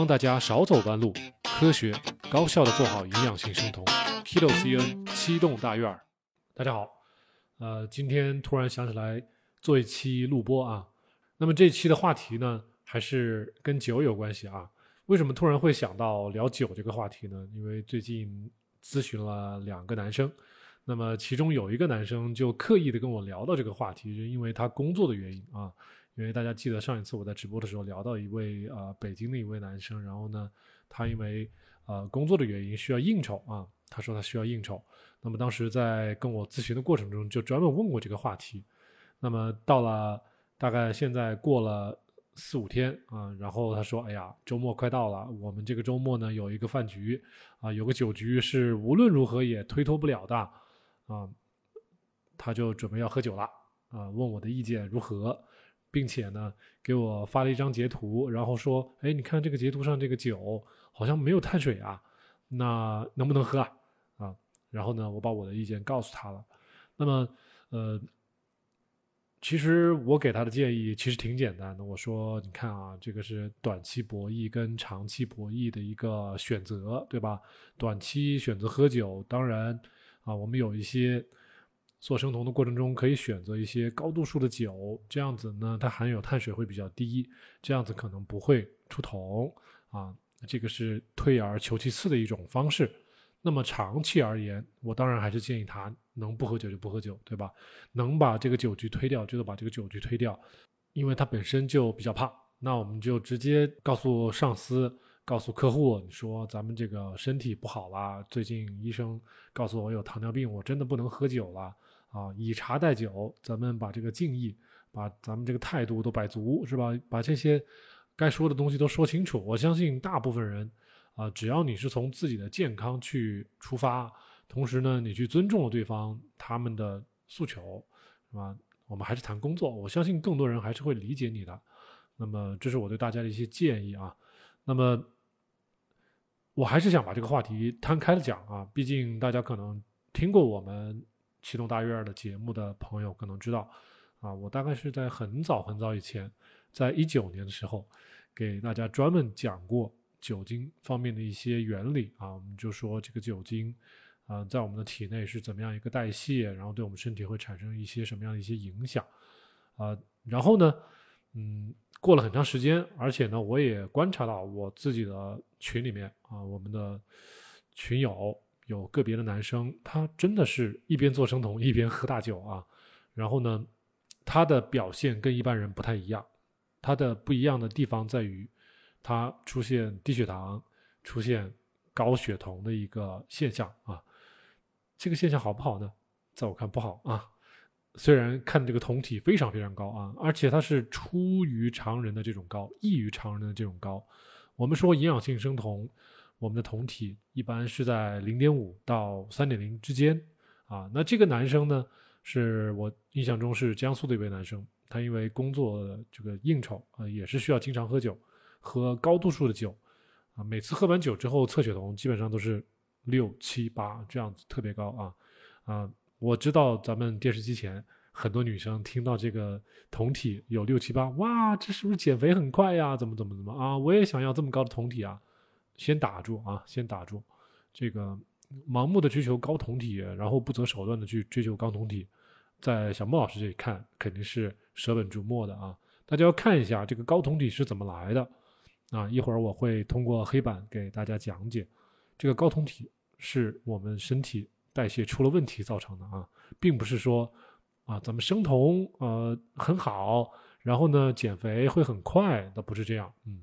帮大家少走弯路，科学高效的做好营养性生酮。Kilo CN 七栋大院儿，大家好，呃，今天突然想起来做一期录播啊。那么这期的话题呢，还是跟酒有关系啊。为什么突然会想到聊酒这个话题呢？因为最近咨询了两个男生，那么其中有一个男生就刻意的跟我聊到这个话题，是因为他工作的原因啊。因为大家记得上一次我在直播的时候聊到一位呃北京的一位男生，然后呢，他因为呃工作的原因需要应酬啊，他说他需要应酬，那么当时在跟我咨询的过程中就专门问过这个话题，那么到了大概现在过了四五天啊，然后他说哎呀周末快到了，我们这个周末呢有一个饭局啊，有个酒局是无论如何也推脱不了的啊，他就准备要喝酒了啊，问我的意见如何。并且呢，给我发了一张截图，然后说：“哎，你看这个截图上这个酒好像没有碳水啊，那能不能喝啊？”啊，然后呢，我把我的意见告诉他了。那么，呃，其实我给他的建议其实挺简单的。我说：“你看啊，这个是短期博弈跟长期博弈的一个选择，对吧？短期选择喝酒，当然啊，我们有一些。”做生酮的过程中，可以选择一些高度数的酒，这样子呢，它含有碳水会比较低，这样子可能不会出酮啊。这个是退而求其次的一种方式。那么长期而言，我当然还是建议他能不喝酒就不喝酒，对吧？能把这个酒局推掉，就得把这个酒局推掉，因为他本身就比较胖。那我们就直接告诉上司，告诉客户，你说咱们这个身体不好啦，最近医生告诉我有糖尿病，我真的不能喝酒了。啊，以茶代酒，咱们把这个敬意，把咱们这个态度都摆足，是吧？把这些该说的东西都说清楚。我相信大部分人，啊，只要你是从自己的健康去出发，同时呢，你去尊重了对方他们的诉求，是吧？我们还是谈工作，我相信更多人还是会理解你的。那么，这是我对大家的一些建议啊。那么，我还是想把这个话题摊开了讲啊，毕竟大家可能听过我们。启动大院的节目的朋友可能知道，啊，我大概是在很早很早以前，在一九年的时候，给大家专门讲过酒精方面的一些原理啊。我们就说这个酒精，啊，在我们的体内是怎么样一个代谢，然后对我们身体会产生一些什么样的一些影响，啊，然后呢，嗯，过了很长时间，而且呢，我也观察到我自己的群里面啊，我们的群友。有个别的男生，他真的是一边做生酮一边喝大酒啊，然后呢，他的表现跟一般人不太一样，他的不一样的地方在于，他出现低血糖、出现高血酮的一个现象啊，这个现象好不好呢？在我看不好啊，虽然看这个酮体非常非常高啊，而且它是出于常人的这种高，异于常人的这种高，我们说营养性生酮。我们的酮体一般是在零点五到三点零之间，啊，那这个男生呢，是我印象中是江苏的一位男生，他因为工作这个应酬啊，也是需要经常喝酒，喝高度数的酒，啊，每次喝完酒之后测血酮基本上都是六七八这样子，特别高啊，啊，我知道咱们电视机前很多女生听到这个酮体有六七八，哇，这是不是减肥很快呀？怎么怎么怎么啊？我也想要这么高的酮体啊！先打住啊！先打住，这个盲目的追求高酮体，然后不择手段的去追求高酮体，在小莫老师这里看肯定是舍本逐末的啊！大家要看一下这个高酮体是怎么来的啊！一会儿我会通过黑板给大家讲解，这个高酮体是我们身体代谢出了问题造成的啊，并不是说啊咱们生酮呃很好，然后呢减肥会很快，那不是这样，嗯。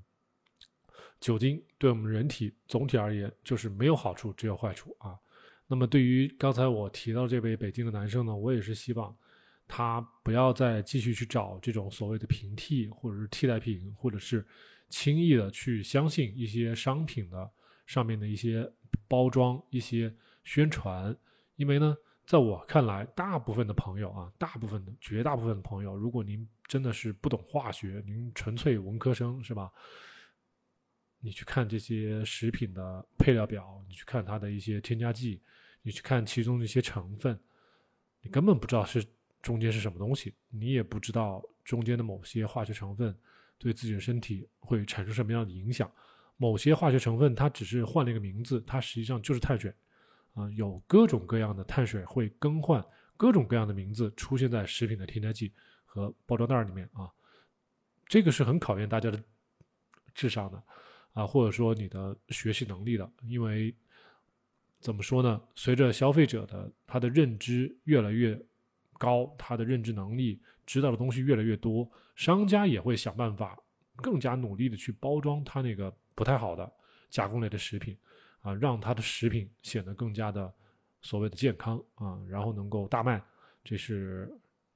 酒精对我们人体总体而言就是没有好处，只有坏处啊。那么对于刚才我提到这位北京的男生呢，我也是希望他不要再继续去找这种所谓的平替或者是替代品，或者是轻易的去相信一些商品的上面的一些包装、一些宣传。因为呢，在我看来，大部分的朋友啊，大部分的绝大部分的朋友，如果您真的是不懂化学，您纯粹文科生是吧？你去看这些食品的配料表，你去看它的一些添加剂，你去看其中的一些成分，你根本不知道是中间是什么东西，你也不知道中间的某些化学成分对自己的身体会产生什么样的影响。某些化学成分它只是换了一个名字，它实际上就是碳水啊。有各种各样的碳水会更换各种各样的名字出现在食品的添加剂和包装袋里面啊。这个是很考验大家的智商的啊，或者说你的学习能力的，因为怎么说呢？随着消费者的他的认知越来越高，他的认知能力知道的东西越来越多，商家也会想办法。更加努力的去包装它那个不太好的加工类的食品，啊，让它的食品显得更加的所谓的健康啊，然后能够大卖，这是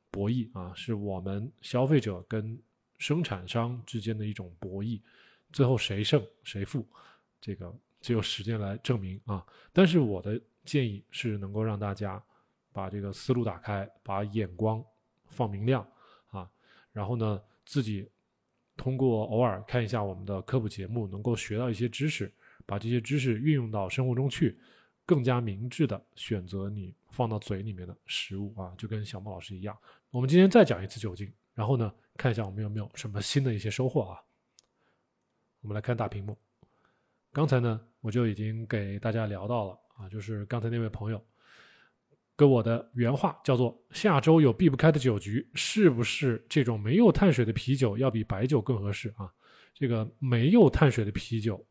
博弈啊，是我们消费者跟生产商之间的一种博弈，最后谁胜谁负，这个只有时间来证明啊。但是我的建议是能够让大家把这个思路打开，把眼光放明亮啊，然后呢自己。通过偶尔看一下我们的科普节目，能够学到一些知识，把这些知识运用到生活中去，更加明智的选择你放到嘴里面的食物啊，就跟小莫老师一样。我们今天再讲一次酒精，然后呢，看一下我们有没有什么新的一些收获啊。我们来看大屏幕，刚才呢我就已经给大家聊到了啊，就是刚才那位朋友。跟我的原话叫做：下周有避不开的酒局，是不是这种没有碳水的啤酒要比白酒更合适啊？这个没有碳水的啤酒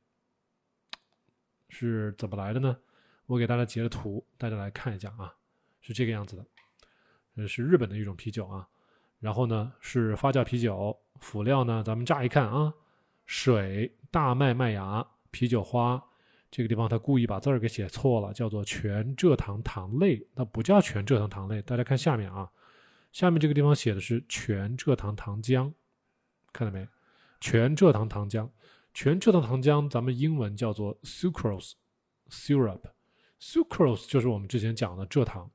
是怎么来的呢？我给大家截了图，大家来看一下啊，是这个样子的，这是日本的一种啤酒啊。然后呢是发酵啤酒，辅料呢咱们乍一看啊，水、大麦麦芽、啤酒花。这个地方他故意把字儿给写错了，叫做全蔗糖糖类，那不叫全蔗糖糖类。大家看下面啊，下面这个地方写的是全蔗糖糖浆，看到没？全蔗糖糖浆，全蔗糖糖浆，咱们英文叫做 sucrose syrup，sucrose 就是我们之前讲的蔗糖。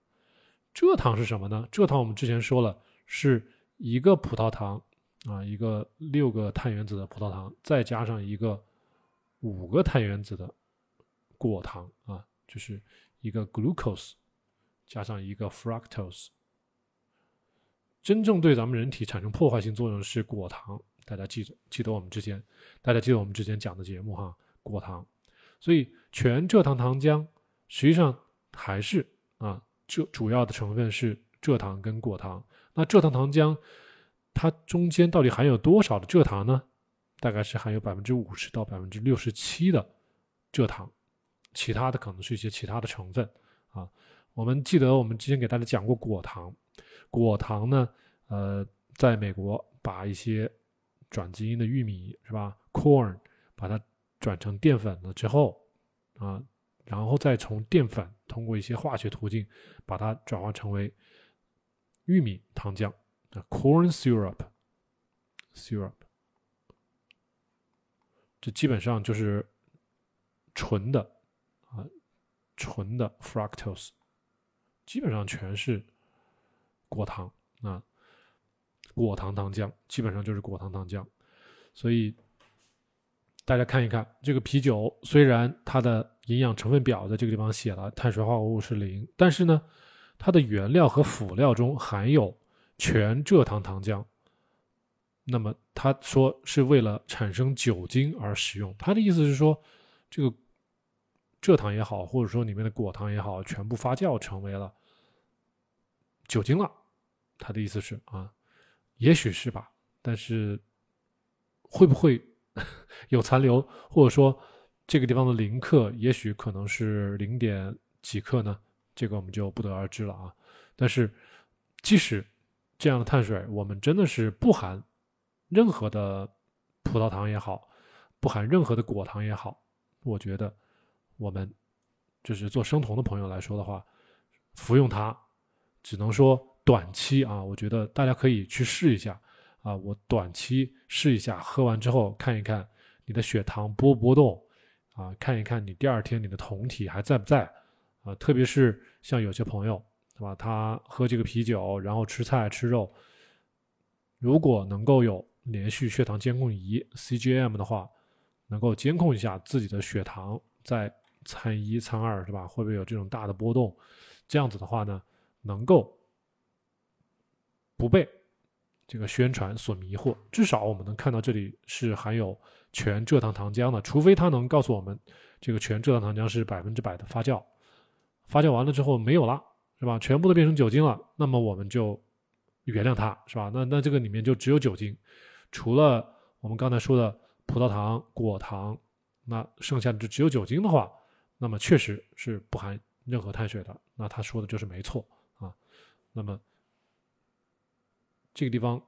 蔗糖是什么呢？蔗糖我们之前说了，是一个葡萄糖啊，一个六个碳原子的葡萄糖，再加上一个五个碳原子的。果糖啊，就是一个 glucose 加上一个 fructose，真正对咱们人体产生破坏性作用是果糖。大家记着记得我们之前，大家记得我们之前讲的节目哈，果糖。所以全蔗糖糖浆实际上还是啊，这主要的成分是蔗糖跟果糖。那蔗糖糖浆它中间到底含有多少的蔗糖呢？大概是含有百分之五十到百分之六十七的蔗糖。其他的可能是一些其他的成分啊，我们记得我们之前给大家讲过果糖，果糖呢，呃，在美国把一些转基因的玉米是吧，corn，把它转成淀粉了之后啊，然后再从淀粉通过一些化学途径把它转化成为玉米糖浆，corn syrup，syrup，这基本上就是纯的啊。纯的 fructose 基本上全是果糖啊，果糖糖浆基本上就是果糖糖浆，所以大家看一看这个啤酒，虽然它的营养成分表在这个地方写了碳水化合物是零，但是呢，它的原料和辅料中含有全蔗糖糖浆。那么他说是为了产生酒精而使用，他的意思是说这个。蔗糖也好，或者说里面的果糖也好，全部发酵成为了酒精了。他的意思是啊，也许是吧，但是会不会 有残留，或者说这个地方的零克，也许可能是零点几克呢？这个我们就不得而知了啊。但是即使这样的碳水，我们真的是不含任何的葡萄糖也好，不含任何的果糖也好，我觉得。我们就是做生酮的朋友来说的话，服用它，只能说短期啊，我觉得大家可以去试一下啊。我短期试一下，喝完之后看一看你的血糖波不波动啊，看一看你第二天你的酮体还在不在啊。特别是像有些朋友，对吧？他喝这个啤酒，然后吃菜吃肉，如果能够有连续血糖监控仪 CGM 的话，能够监控一下自己的血糖在。餐一、餐二是吧？会不会有这种大的波动？这样子的话呢，能够不被这个宣传所迷惑。至少我们能看到这里是含有全蔗糖糖浆的，除非它能告诉我们这个全蔗糖糖浆是百分之百的发酵，发酵完了之后没有了，是吧？全部都变成酒精了，那么我们就原谅它，是吧？那那这个里面就只有酒精，除了我们刚才说的葡萄糖、果糖，那剩下的就只有酒精的话，那么确实是不含任何碳水的。那他说的就是没错啊。那么这个地方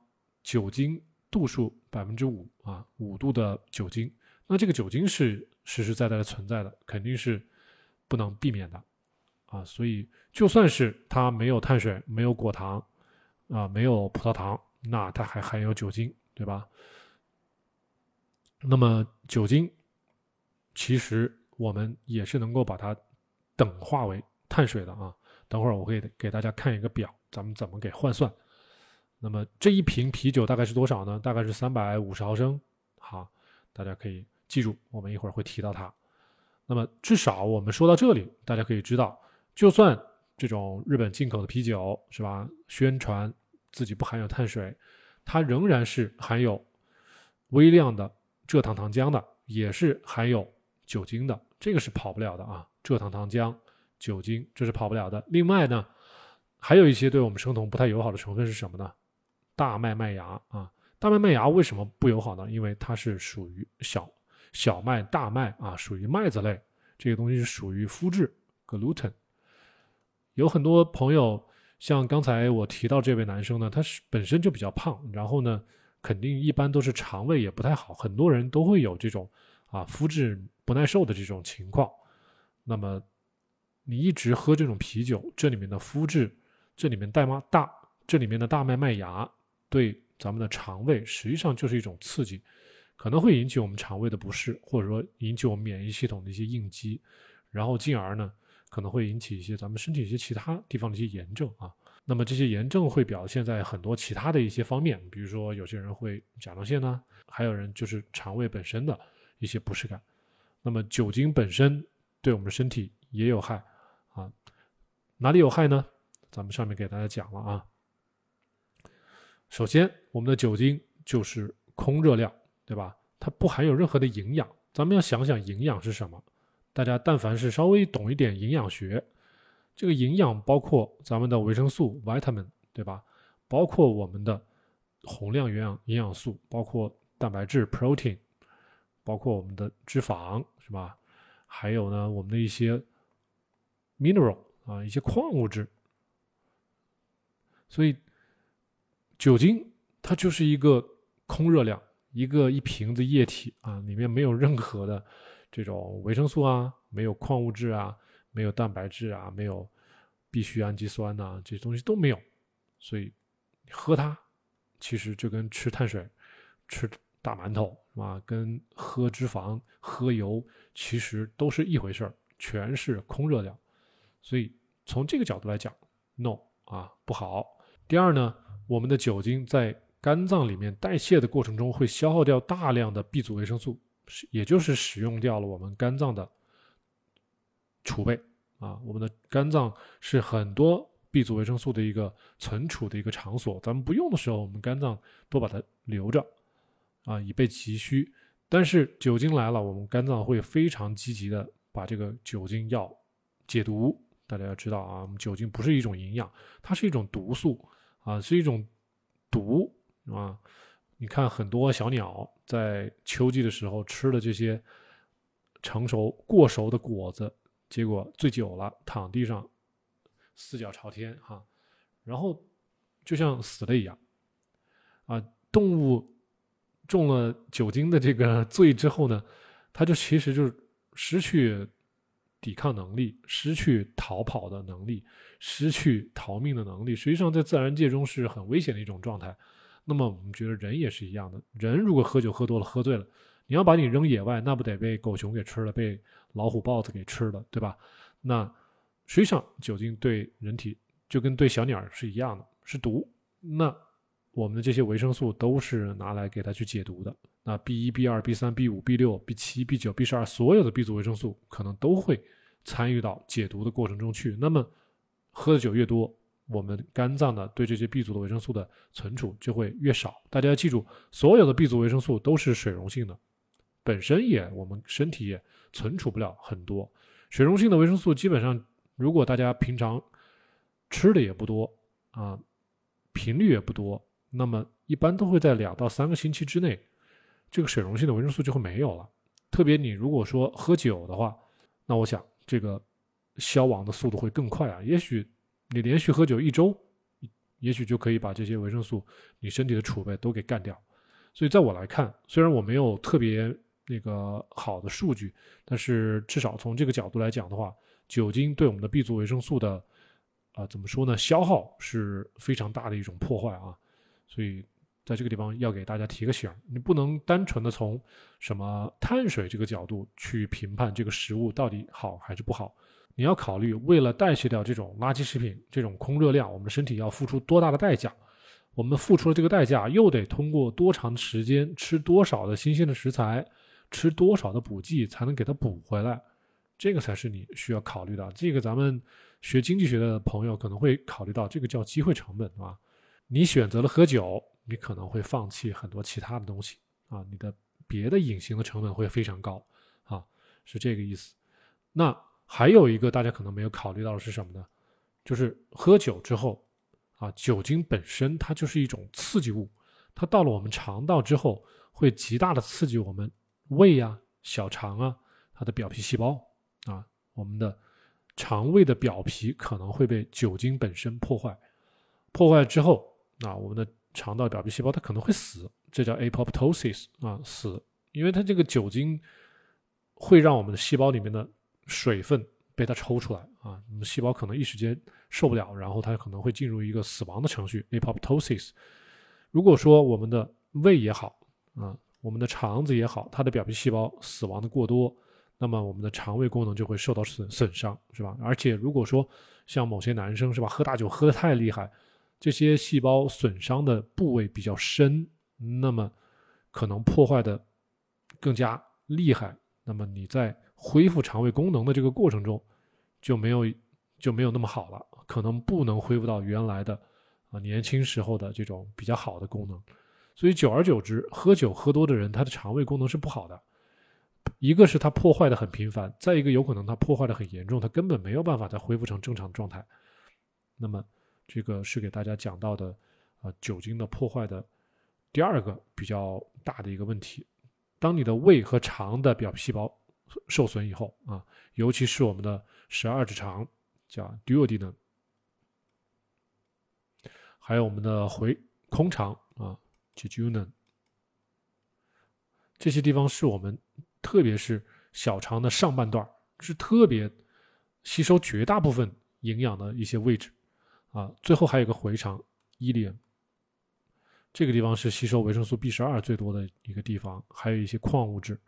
酒精。度数百分之五啊，五度的酒精，那这个酒精是实实在在的存在的，肯定是不能避免的啊。所以就算是它没有碳水、没有果糖啊、没有葡萄糖，那它还含有酒精，对吧？那么酒精其实我们也是能够把它等化为碳水的啊。等会儿我会给大家看一个表，咱们怎么给换算。那么这一瓶啤酒大概是多少呢？大概是三百五十毫升。好，大家可以记住，我们一会儿会提到它。那么至少我们说到这里，大家可以知道，就算这种日本进口的啤酒是吧，宣传自己不含有碳水，它仍然是含有微量的蔗糖糖浆的，也是含有酒精的，这个是跑不了的啊。蔗糖糖浆、酒精，这是跑不了的。另外呢，还有一些对我们生酮不太友好的成分是什么呢？大麦麦芽啊，大麦麦芽为什么不友好呢？因为它是属于小小麦、大麦啊，属于麦子类，这个东西是属于麸质 （gluten）。有很多朋友，像刚才我提到这位男生呢，他是本身就比较胖，然后呢，肯定一般都是肠胃也不太好，很多人都会有这种啊麸质不耐受的这种情况。那么你一直喝这种啤酒，这里面的麸质，这里面带吗大，这里面的大麦麦芽。对咱们的肠胃实际上就是一种刺激，可能会引起我们肠胃的不适，或者说引起我们免疫系统的一些应激，然后进而呢可能会引起一些咱们身体一些其他地方的一些炎症啊。那么这些炎症会表现在很多其他的一些方面，比如说有些人会甲状腺呢，还有人就是肠胃本身的一些不适感。那么酒精本身对我们的身体也有害啊，哪里有害呢？咱们上面给大家讲了啊。首先，我们的酒精就是空热量，对吧？它不含有任何的营养。咱们要想想营养是什么。大家但凡是稍微懂一点营养学，这个营养包括咱们的维生素 （vitamin），对吧？包括我们的宏量营养营养素，包括蛋白质 （protein），包括我们的脂肪，是吧？还有呢，我们的一些 mineral 啊，一些矿物质。所以。酒精它就是一个空热量，一个一瓶子液体啊，里面没有任何的这种维生素啊，没有矿物质啊，没有蛋白质啊，没有必需氨基酸呐，这些东西都没有，所以喝它其实就跟吃碳水、吃大馒头是吧？跟喝脂肪、喝油其实都是一回事儿，全是空热量。所以从这个角度来讲，no 啊不好。第二呢？我们的酒精在肝脏里面代谢的过程中，会消耗掉大量的 B 族维生素，是也就是使用掉了我们肝脏的储备啊。我们的肝脏是很多 B 族维生素的一个存储的一个场所，咱们不用的时候，我们肝脏都把它留着啊，以备急需。但是酒精来了，我们肝脏会非常积极的把这个酒精要解毒。大家要知道啊，我们酒精不是一种营养，它是一种毒素。啊，是一种毒啊！你看，很多小鸟在秋季的时候吃了这些成熟过熟的果子，结果醉酒了，躺地上四脚朝天哈，然后就像死了一样啊！动物中了酒精的这个醉之后呢，它就其实就是失去。抵抗能力，失去逃跑的能力，失去逃命的能力，实际上在自然界中是很危险的一种状态。那么我们觉得人也是一样的，人如果喝酒喝多了，喝醉了，你要把你扔野外，那不得被狗熊给吃了，被老虎豹子给吃了，对吧？那实际上酒精对人体就跟对小鸟是一样的，是毒。那我们的这些维生素都是拿来给它去解毒的。那 B 一、B 二、B 三、B 五、B 六、B 七、B 九、B 十二，所有的 B 族维生素可能都会参与到解毒的过程中去。那么喝的酒越多，我们肝脏呢对这些 B 族的维生素的存储就会越少。大家要记住，所有的 B 族维生素都是水溶性的，本身也我们身体也存储不了很多水溶性的维生素。基本上，如果大家平常吃的也不多啊，频率也不多，那么一般都会在两到三个星期之内，这个水溶性的维生素就会没有了。特别你如果说喝酒的话，那我想这个消亡的速度会更快啊。也许你连续喝酒一周，也许就可以把这些维生素你身体的储备都给干掉。所以在我来看，虽然我没有特别那个好的数据，但是至少从这个角度来讲的话，酒精对我们的 B 族维生素的啊怎么说呢？消耗是非常大的一种破坏啊。所以在这个地方要给大家提个醒你不能单纯的从什么碳水这个角度去评判这个食物到底好还是不好。你要考虑，为了代谢掉这种垃圾食品，这种空热量，我们身体要付出多大的代价。我们付出了这个代价，又得通过多长时间，吃多少的新鲜的食材，吃多少的补剂，才能给它补回来？这个才是你需要考虑的。这个咱们学经济学的朋友可能会考虑到，这个叫机会成本啊。你选择了喝酒，你可能会放弃很多其他的东西啊，你的别的隐形的成本会非常高啊，是这个意思。那还有一个大家可能没有考虑到的是什么呢？就是喝酒之后。啊，酒精本身它就是一种刺激物，它到了我们肠道之后，会极大的刺激我们胃啊、小肠啊，它的表皮细胞啊，我们的肠胃的表皮可能会被酒精本身破坏，破坏之后，啊，我们的肠道表皮细胞它可能会死，这叫 apoptosis 啊，死，因为它这个酒精会让我们的细胞里面的水分。被它抽出来啊，那么细胞可能一时间受不了，然后它可能会进入一个死亡的程序，apoptosis。如果说我们的胃也好啊，我们的肠子也好，它的表皮细胞死亡的过多，那么我们的肠胃功能就会受到损损伤，是吧？而且如果说像某些男生是吧，喝大酒喝得太厉害，这些细胞损伤的部位比较深，那么可能破坏的更加厉害，那么你在。恢复肠胃功能的这个过程中，就没有就没有那么好了，可能不能恢复到原来的啊年轻时候的这种比较好的功能，所以久而久之，喝酒喝多的人，他的肠胃功能是不好的。一个是他破坏的很频繁，再一个有可能他破坏的很严重，他根本没有办法再恢复成正常状态。那么这个是给大家讲到的啊酒精的破坏的第二个比较大的一个问题。当你的胃和肠的表皮细胞。受损以后啊，尤其是我们的十二指肠，叫 duodenum，还有我们的回空肠啊，jejunum，这些地方是我们，特别是小肠的上半段，是特别吸收绝大部分营养的一些位置啊。最后还有个回肠 ileum，这个地方是吸收维生素 B 十二最多的一个地方，还有一些矿物质。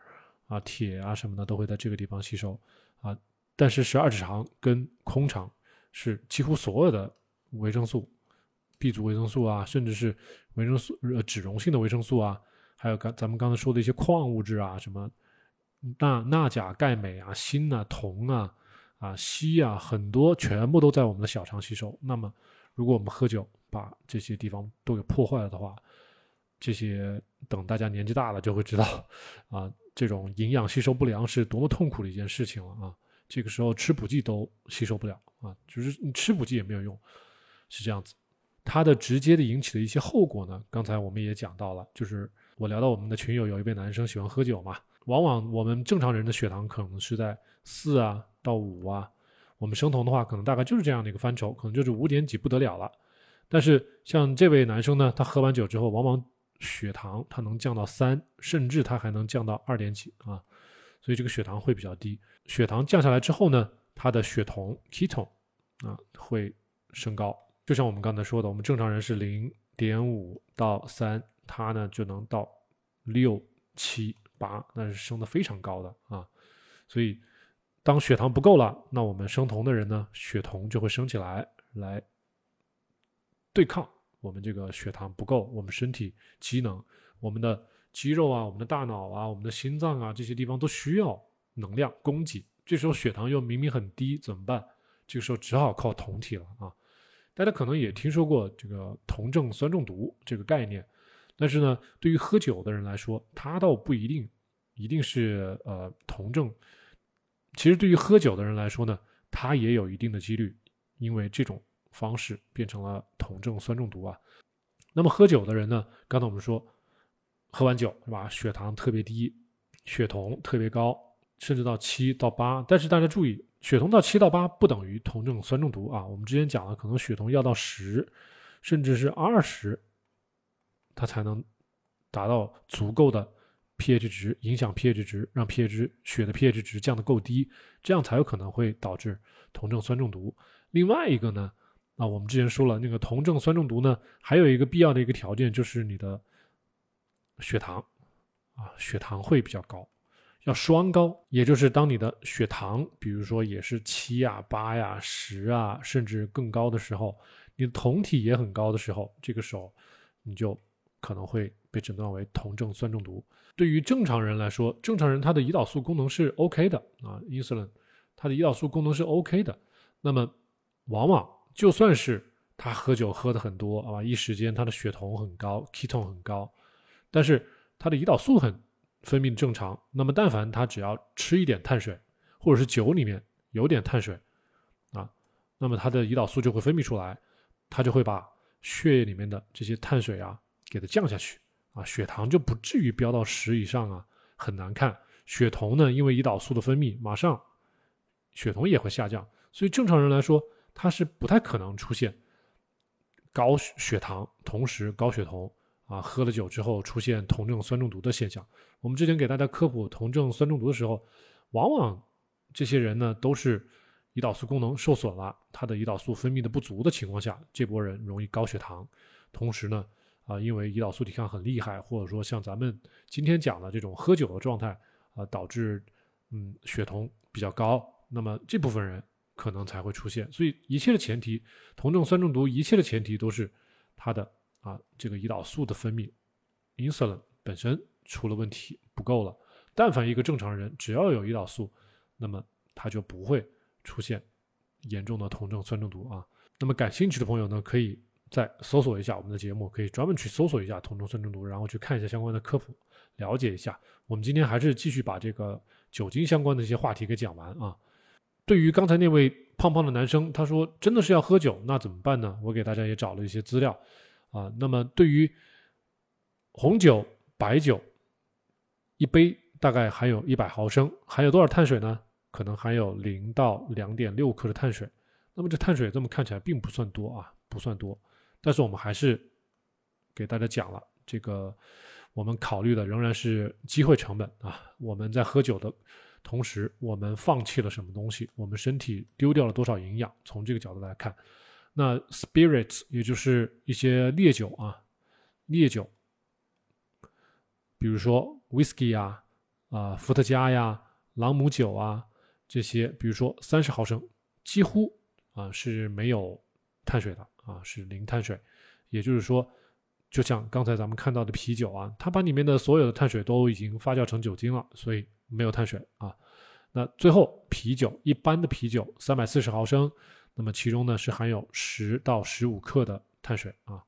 啊，铁啊什么的都会在这个地方吸收啊，但是十二指肠跟空肠是几乎所有的维生素，B 族维生素啊，甚至是维生素呃脂溶性的维生素啊，还有刚咱们刚才说的一些矿物质啊，什么钠、钠、钾、钙、镁啊、锌啊、铜啊、啊硒啊，很多全部都在我们的小肠吸收。那么，如果我们喝酒把这些地方都给破坏了的话，这些等大家年纪大了就会知道啊。这种营养吸收不良是多么痛苦的一件事情了啊！这个时候吃补剂都吸收不了啊，就是你吃补剂也没有用，是这样子。它的直接的引起的一些后果呢，刚才我们也讲到了，就是我聊到我们的群友有一位男生喜欢喝酒嘛，往往我们正常人的血糖可能是在四啊到五啊，我们生酮的话可能大概就是这样的一个范畴，可能就是五点几不得了了。但是像这位男生呢，他喝完酒之后往往。血糖它能降到三，甚至它还能降到二点几啊，所以这个血糖会比较低。血糖降下来之后呢，它的血酮 ketone 啊会升高。就像我们刚才说的，我们正常人是零点五到三，它呢就能到六七八，那是升的非常高的啊。所以当血糖不够了，那我们生酮的人呢，血酮就会升起来，来对抗。我们这个血糖不够，我们身体机能，我们的肌肉啊，我们的大脑啊，我们的心脏啊，这些地方都需要能量供给。这时候血糖又明明很低，怎么办？这个时候只好靠酮体了啊！大家可能也听说过这个酮症酸中毒这个概念，但是呢，对于喝酒的人来说，他倒不一定一定是呃酮症。其实对于喝酒的人来说呢，他也有一定的几率，因为这种方式变成了酮症酸中毒啊。那么喝酒的人呢，刚才我们说，喝完酒是吧，血糖特别低，血酮特别高，甚至到七到八。但是大家注意，血酮到七到八不等于酮症酸中毒啊。我们之前讲了，可能血酮要到十，甚至是二十，它才能达到足够的。pH 值影响 pH 值，让 pH 值血的 pH 值降得够低，这样才有可能会导致酮症酸中毒。另外一个呢，啊，我们之前说了，那个酮症酸中毒呢，还有一个必要的一个条件就是你的血糖啊，血糖会比较高，要双高，也就是当你的血糖，比如说也是七呀、八呀、十啊，甚至更高的时候，你的酮体也很高的时候，这个时候你就可能会被诊断为酮症酸中毒。对于正常人来说，正常人他的胰岛素功能是 OK 的啊，insulin，他的胰岛素功能是 OK 的。那么，往往就算是他喝酒喝的很多啊，一时间他的血酮很高，ketone 很高，但是他的胰岛素很分泌正常。那么，但凡他只要吃一点碳水，或者是酒里面有点碳水啊，那么他的胰岛素就会分泌出来，他就会把血液里面的这些碳水啊给它降下去。啊，血糖就不至于飙到十以上啊，很难看。血酮呢，因为胰岛素的分泌，马上血酮也会下降，所以正常人来说，他是不太可能出现高血糖同时高血酮啊，喝了酒之后出现酮症酸中毒的现象。我们之前给大家科普酮症酸中毒的时候，往往这些人呢都是胰岛素功能受损了，他的胰岛素分泌的不足的情况下，这波人容易高血糖，同时呢。啊，因为胰岛素抵抗很厉害，或者说像咱们今天讲的这种喝酒的状态啊，导致嗯血酮比较高，那么这部分人可能才会出现。所以一切的前提，酮症酸中毒一切的前提都是它的啊这个胰岛素的分泌，insulin 本身出了问题不够了。但凡一个正常人只要有胰岛素，那么他就不会出现严重的酮症酸中毒啊。那么感兴趣的朋友呢，可以。再搜索一下我们的节目，可以专门去搜索一下酮症酸中毒，然后去看一下相关的科普，了解一下。我们今天还是继续把这个酒精相关的一些话题给讲完啊。对于刚才那位胖胖的男生，他说真的是要喝酒，那怎么办呢？我给大家也找了一些资料啊。那么对于红酒、白酒，一杯大概含有一百毫升，含有多少碳水呢？可能含有零到两点六克的碳水。那么这碳水这么看起来并不算多啊，不算多。但是我们还是给大家讲了这个，我们考虑的仍然是机会成本啊。我们在喝酒的同时，我们放弃了什么东西？我们身体丢掉了多少营养？从这个角度来看，那 spirits 也就是一些烈酒啊，烈酒，比如说 whisky 啊，啊伏特加呀，朗姆酒啊这些，比如说三十毫升，几乎啊是没有碳水的。啊，是零碳水，也就是说，就像刚才咱们看到的啤酒啊，它把里面的所有的碳水都已经发酵成酒精了，所以没有碳水啊。那最后啤酒，一般的啤酒三百四十毫升，那么其中呢是含有十到十五克的碳水啊。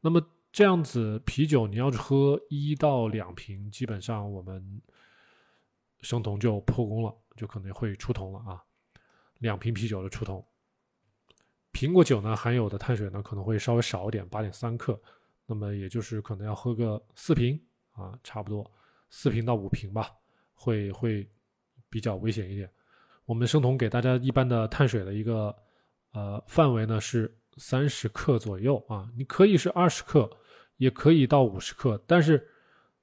那么这样子啤酒，你要是喝一到两瓶，基本上我们生酮就破功了，就可能会出酮了啊。两瓶啤酒的出酮。苹果酒呢含有的碳水呢可能会稍微少一点，八点三克，那么也就是可能要喝个四瓶啊，差不多四瓶到五瓶吧，会会比较危险一点。我们生酮给大家一般的碳水的一个呃范围呢是三十克左右啊，你可以是二十克，也可以到五十克，但是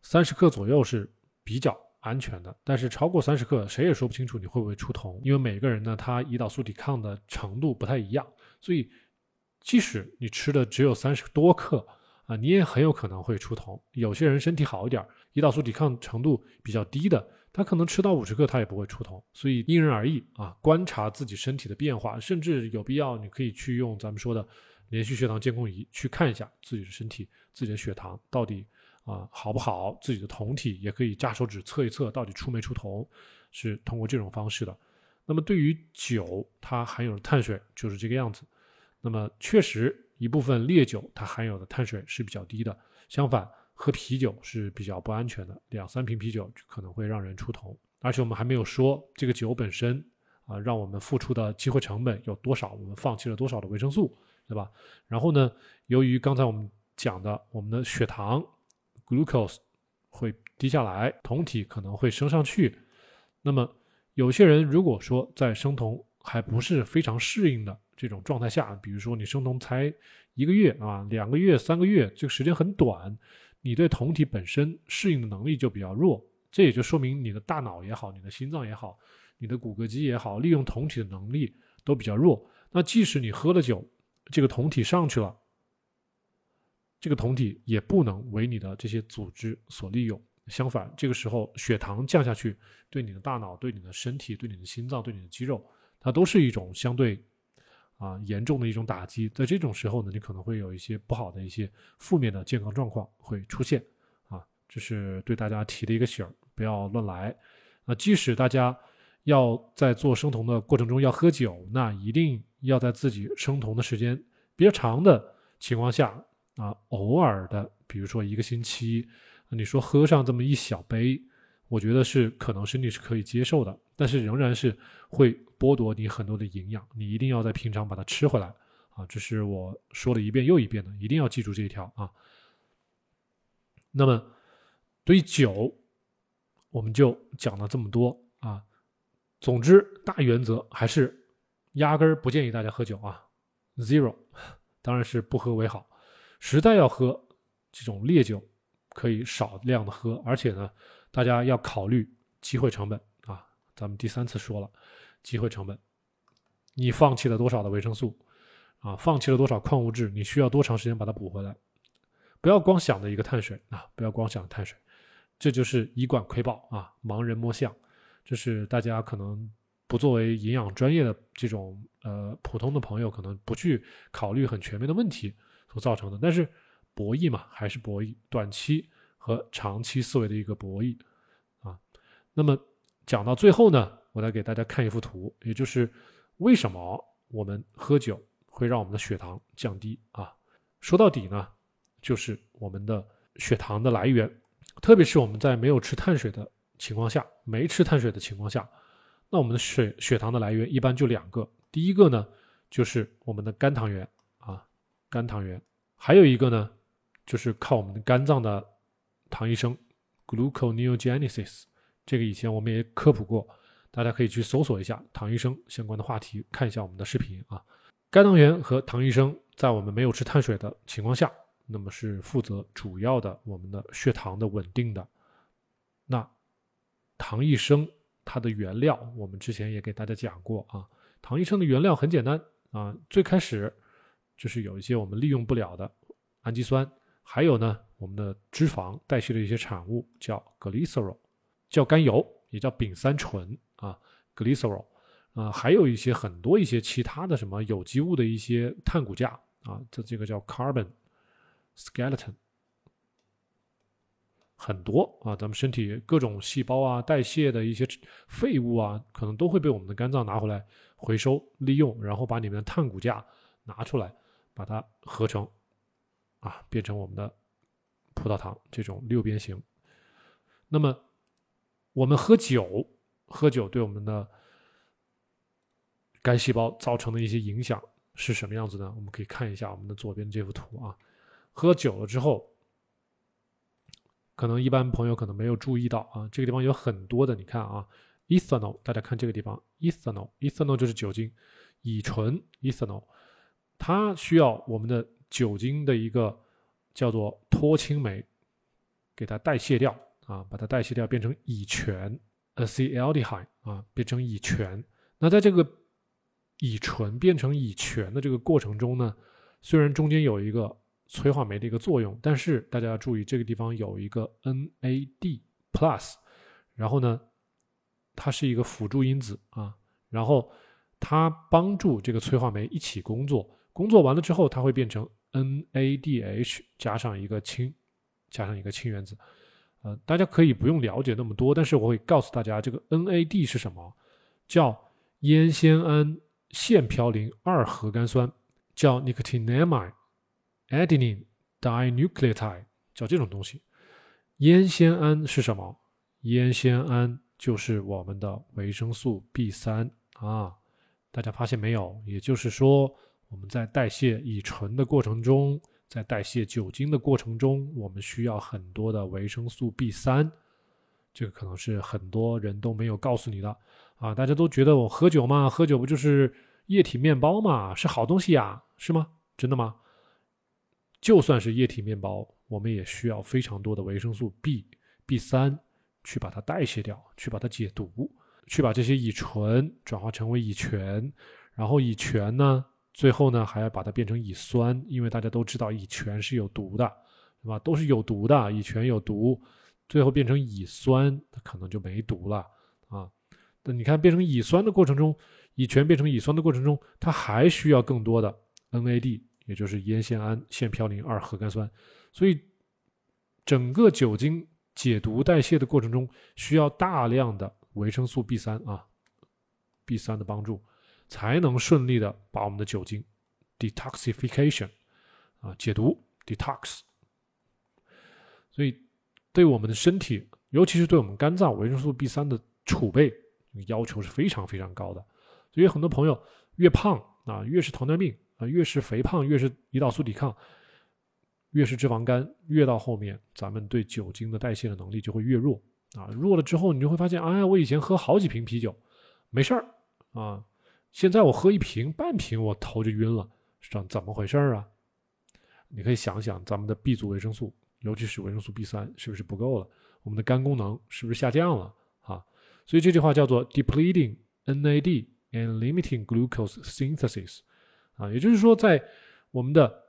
三十克左右是比较安全的。但是超过三十克，谁也说不清楚你会不会出酮，因为每个人呢他胰岛素抵抗的程度不太一样。所以，即使你吃的只有三十多克啊，你也很有可能会出酮。有些人身体好一点，胰岛素抵抗程度比较低的，他可能吃到五十克他也不会出酮。所以因人而异啊，观察自己身体的变化，甚至有必要你可以去用咱们说的连续血糖监控仪去看一下自己的身体，自己的血糖到底啊好不好，自己的酮体也可以扎手指测一测到底出没出酮，是通过这种方式的。那么对于酒，它含有的碳水就是这个样子。那么确实，一部分烈酒它含有的碳水是比较低的。相反，喝啤酒是比较不安全的，两三瓶啤酒可能会让人出头。而且我们还没有说这个酒本身啊，让我们付出的机会成本有多少，我们放弃了多少的维生素，对吧？然后呢，由于刚才我们讲的，我们的血糖 glucose 会低下来，酮体可能会升上去。那么有些人如果说在生酮还不是非常适应的这种状态下，比如说你生酮才一个月啊、两个月、三个月，这个时间很短，你对酮体本身适应的能力就比较弱，这也就说明你的大脑也好，你的心脏也好，你的骨骼肌也好，利用酮体的能力都比较弱。那即使你喝了酒，这个酮体上去了，这个酮体也不能为你的这些组织所利用。相反，这个时候血糖降下去，对你的大脑、对你的身体、对你的心脏、对你的肌肉，它都是一种相对啊严重的一种打击。在这种时候呢，你可能会有一些不好的一些负面的健康状况会出现啊。这是对大家提的一个醒，不要乱来。啊，即使大家要在做生酮的过程中要喝酒，那一定要在自己生酮的时间比较长的情况下啊，偶尔的，比如说一个星期。你说喝上这么一小杯，我觉得是可能身体是可以接受的，但是仍然是会剥夺你很多的营养，你一定要在平常把它吃回来啊！这是我说了一遍又一遍的，一定要记住这一条啊。那么对于酒，我们就讲了这么多啊。总之，大原则还是压根儿不建议大家喝酒啊，zero，当然是不喝为好。实在要喝这种烈酒。可以少量的喝，而且呢，大家要考虑机会成本啊。咱们第三次说了，机会成本，你放弃了多少的维生素啊？放弃了多少矿物质？你需要多长时间把它补回来？不要光想着一个碳水啊，不要光想着碳水，这就是以管窥豹啊，盲人摸象。这是大家可能不作为营养专业的这种呃普通的朋友，可能不去考虑很全面的问题所造成的。但是。博弈嘛，还是博弈，短期和长期思维的一个博弈啊。那么讲到最后呢，我来给大家看一幅图，也就是为什么我们喝酒会让我们的血糖降低啊？说到底呢，就是我们的血糖的来源，特别是我们在没有吃碳水的情况下，没吃碳水的情况下，那我们的血血糖的来源一般就两个，第一个呢就是我们的肝糖原啊，肝糖原，还有一个呢。就是靠我们的肝脏的糖异生 （gluconeogenesis），这个以前我们也科普过，大家可以去搜索一下糖异生相关的话题，看一下我们的视频啊。肝糖原和糖异生在我们没有吃碳水的情况下，那么是负责主要的我们的血糖的稳定的。那糖异生它的原料，我们之前也给大家讲过啊。糖异生的原料很简单啊，最开始就是有一些我们利用不了的氨基酸。还有呢，我们的脂肪代谢的一些产物叫 glycerol，叫甘油，也叫丙三醇啊，glycerol，啊，还有一些很多一些其他的什么有机物的一些碳骨架啊，这这个叫 carbon skeleton，很多啊，咱们身体各种细胞啊，代谢的一些废物啊，可能都会被我们的肝脏拿回来回收利用，然后把里面的碳骨架拿出来，把它合成。啊，变成我们的葡萄糖这种六边形。那么，我们喝酒，喝酒对我们的肝细胞造成的一些影响是什么样子呢？我们可以看一下我们的左边这幅图啊。喝酒了之后，可能一般朋友可能没有注意到啊，这个地方有很多的，你看啊，ethanol，大家看这个地方，ethanol，ethanol 就是酒精，乙醇，ethanol，它需要我们的。酒精的一个叫做脱氢酶，给它代谢掉啊，把它代谢掉，变成乙醛 （acetaldehyde） 啊，变成乙醛。那在这个乙醇变成乙醛的这个过程中呢，虽然中间有一个催化酶的一个作用，但是大家要注意，这个地方有一个 NAD plus，然后呢，它是一个辅助因子啊，然后它帮助这个催化酶一起工作，工作完了之后，它会变成。NADH 加上一个氢，加上一个氢原子，呃，大家可以不用了解那么多，但是我会告诉大家，这个 NAD 是什么？叫烟酰胺腺嘌呤二核苷酸，叫 nicotinamide adenine dinucleotide，叫这种东西。烟酰胺是什么？烟酰胺就是我们的维生素 B 三啊。大家发现没有？也就是说，我们在代谢乙醇的过程中，在代谢酒精的过程中，我们需要很多的维生素 B 三。这个可能是很多人都没有告诉你的啊！大家都觉得我喝酒嘛，喝酒不就是液体面包嘛，是好东西呀，是吗？真的吗？就算是液体面包，我们也需要非常多的维生素 B、B 三去把它代谢掉，去把它解毒，去把这些乙醇转化成为乙醛，然后乙醛呢，最后呢还要把它变成乙酸，因为大家都知道乙醛是有毒的，对吧？都是有毒的，乙醛有毒。最后变成乙酸，它可能就没毒了啊。那你看，变成乙酸的过程中，乙醛变成乙酸的过程中，它还需要更多的 NAD，也就是烟酰胺腺嘌呤二核苷酸。所以，整个酒精解毒代谢的过程中，需要大量的维生素 B 三啊，B 三的帮助，才能顺利的把我们的酒精 detoxification 啊解毒 detox。所以。对我们的身体，尤其是对我们肝脏维生素 B 三的储备要求是非常非常高的。所以很多朋友越胖啊，越是糖尿病啊，越是肥胖，越是胰岛素抵抗，越是脂肪肝，越到后面，咱们对酒精的代谢的能力就会越弱啊。弱了之后，你就会发现，哎，我以前喝好几瓶啤酒没事儿啊，现在我喝一瓶半瓶，我头就晕了，是怎么回事啊？你可以想想咱们的 B 族维生素。尤其是维生素 B 三是不是不够了？我们的肝功能是不是下降了啊？所以这句话叫做 depleting NAD and limiting glucose synthesis 啊，也就是说，在我们的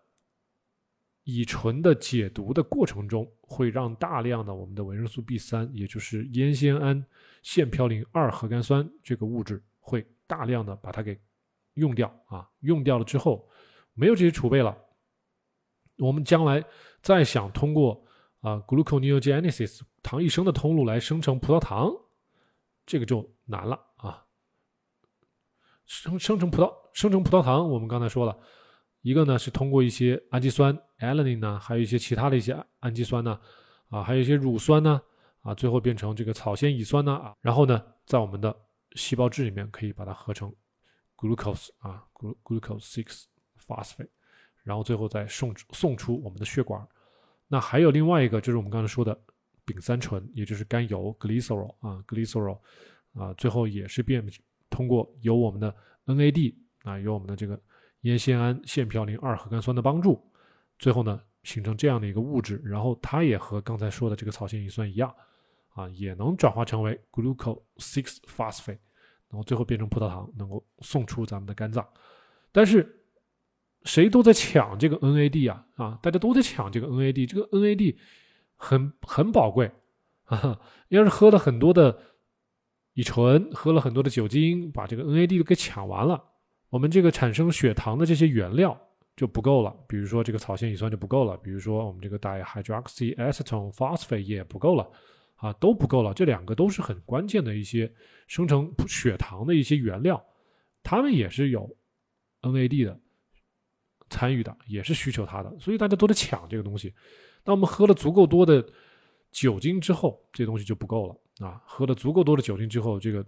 乙醇的解毒的过程中，会让大量的我们的维生素 B 三，也就是烟酰胺腺嘌呤二核苷酸这个物质，会大量的把它给用掉啊，用掉了之后，没有这些储备了。我们将来再想通过啊 gluconeogenesis 糖异生的通路来生成葡萄糖，这个就难了啊。生生成葡萄生成葡萄糖，我们刚才说了一个呢是通过一些氨基酸 alanine 呢，还有一些其他的一些氨基酸呢，啊，还有一些乳酸呢，啊，最后变成这个草酰乙酸呢，啊，然后呢在我们的细胞质里面可以把它合成 glucose 啊 glucose six phosphate。然后最后再送送出我们的血管，那还有另外一个就是我们刚才说的丙三醇，也就是甘油 glycerol 啊 glycerol 啊，最后也是变通过有我们的 NAD 啊，有我们的这个烟酰胺腺嘌呤二核苷酸的帮助，最后呢形成这样的一个物质，然后它也和刚才说的这个草酰乙酸一样啊，也能转化成为 glucose six phosphate，然后最后变成葡萄糖，能够送出咱们的肝脏，但是。谁都在抢这个 NAD 啊啊！大家都在抢这个 NAD，这个 NAD 很很宝贵啊。要是喝了很多的乙醇，喝了很多的酒精，把这个 NAD 都给抢完了，我们这个产生血糖的这些原料就不够了。比如说这个草酰乙酸就不够了，比如说我们这个 dihydroxyacetone phosphate 也不够了啊，都不够了。这两个都是很关键的一些生成血糖的一些原料，它们也是有 NAD 的。参与的也是需求它的，所以大家都在抢这个东西。那我们喝了足够多的酒精之后，这东西就不够了啊！喝了足够多的酒精之后，这个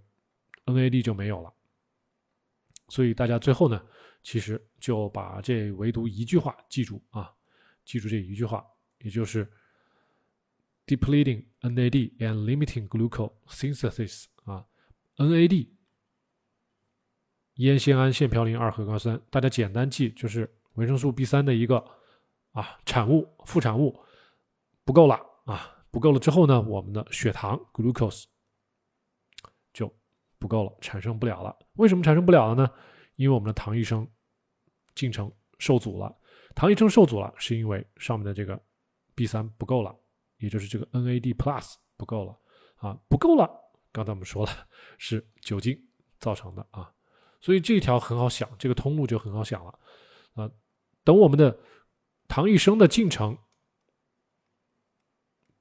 NAD 就没有了。所以大家最后呢，其实就把这唯独一句话记住啊，记住这一句话，也就是 depleting NAD and limiting glucose synthesis 啊，NAD 烟酰胺腺嘌呤二核苷酸，大家简单记就是。维生素 B 三的一个啊产物副产物不够了啊不够了之后呢，我们的血糖 glucose 就不够了，产生不了了。为什么产生不了了呢？因为我们的糖异生进程受阻了。糖异生受阻了，是因为上面的这个 B 三不够了，也就是这个 NAD plus 不够了啊不够了。刚才我们说了是酒精造成的啊，所以这条很好想，这个通路就很好想了啊。等我们的糖异生的进程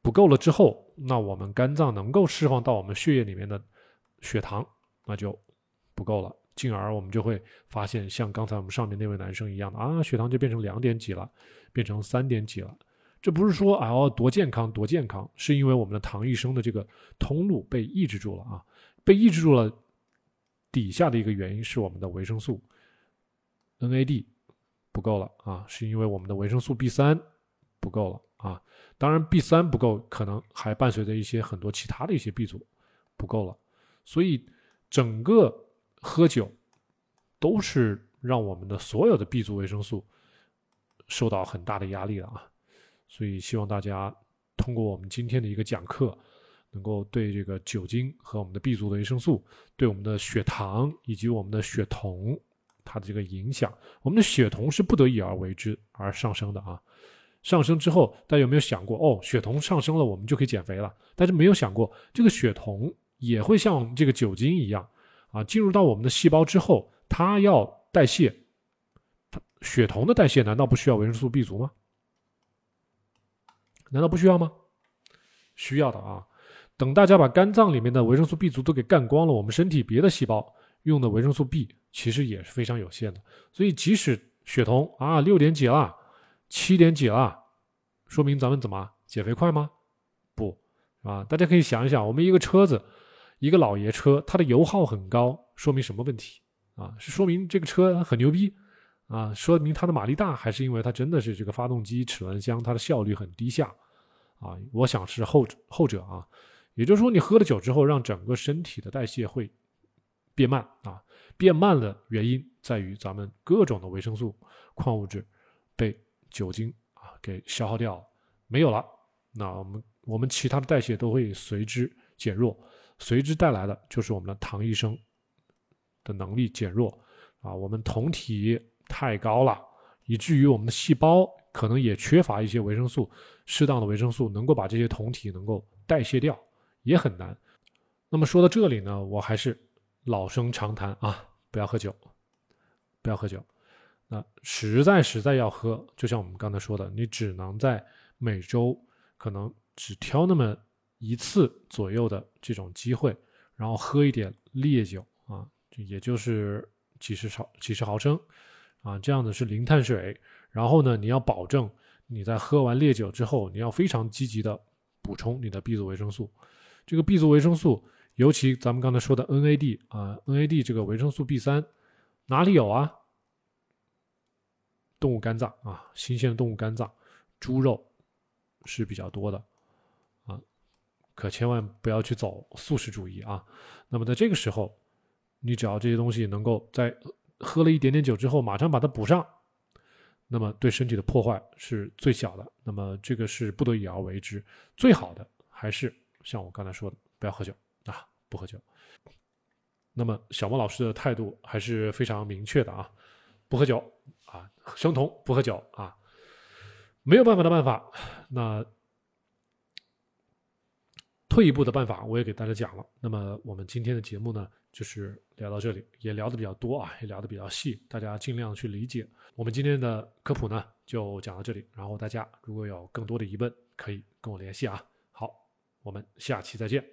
不够了之后，那我们肝脏能够释放到我们血液里面的血糖那就不够了，进而我们就会发现像刚才我们上面那位男生一样的啊，血糖就变成两点几了，变成三点几了，这不是说啊哦多健康多健康，是因为我们的糖异生的这个通路被抑制住了啊，被抑制住了。底下的一个原因是我们的维生素 NAD 不够了啊，是因为我们的维生素 B 三不够了啊。当然 B 三不够，可能还伴随着一些很多其他的一些 B 族不够了，所以整个喝酒都是让我们的所有的 B 族维生素受到很大的压力了啊。所以希望大家通过我们今天的一个讲课，能够对这个酒精和我们的 B 族的维生素，对我们的血糖以及我们的血酮它的这个影响，我们的血酮是不得已而为之而上升的啊。上升之后，大家有没有想过，哦，血酮上升了，我们就可以减肥了？但是没有想过，这个血酮也会像这个酒精一样啊，进入到我们的细胞之后，它要代谢，血酮的代谢难道不需要维生素 B 族吗？难道不需要吗？需要的啊！等大家把肝脏里面的维生素 B 族都给干光了，我们身体别的细胞用的维生素 B 其实也是非常有限的。所以即使血酮啊六点几了，七点几了，说明咱们怎么减肥快吗？不啊！大家可以想一想，我们一个车子，一个老爷车，它的油耗很高，说明什么问题啊？是说明这个车很牛逼啊？说明它的马力大，还是因为它真的是这个发动机、齿轮箱它的效率很低下？啊，我想是后后者啊，也就是说，你喝了酒之后，让整个身体的代谢会变慢啊，变慢的原因在于咱们各种的维生素、矿物质被酒精啊给消耗掉，没有了，那我们我们其他的代谢都会随之减弱，随之带来的就是我们的糖异生的能力减弱啊，我们酮体太高了，以至于我们的细胞。可能也缺乏一些维生素，适当的维生素能够把这些酮体能够代谢掉，也很难。那么说到这里呢，我还是老生常谈啊，不要喝酒，不要喝酒。那实在实在要喝，就像我们刚才说的，你只能在每周可能只挑那么一次左右的这种机会，然后喝一点烈酒啊，也就是几十毫几十毫升啊，这样子是零碳水。然后呢，你要保证你在喝完烈酒之后，你要非常积极的补充你的 B 族维生素。这个 B 族维生素，尤其咱们刚才说的 NAD 啊，NAD 这个维生素 B 三哪里有啊？动物肝脏啊，新鲜的动物肝脏，猪肉是比较多的啊，可千万不要去走素食主义啊。那么在这个时候，你只要这些东西能够在喝了一点点酒之后，马上把它补上。那么对身体的破坏是最小的，那么这个是不得已而为之，最好的还是像我刚才说的，不要喝酒啊，不喝酒。那么小莫老师的态度还是非常明确的啊，不喝酒啊，生酮不喝酒啊，没有办法的办法，那。退一步的办法，我也给大家讲了。那么我们今天的节目呢，就是聊到这里，也聊的比较多啊，也聊的比较细，大家尽量去理解。我们今天的科普呢，就讲到这里。然后大家如果有更多的疑问，可以跟我联系啊。好，我们下期再见。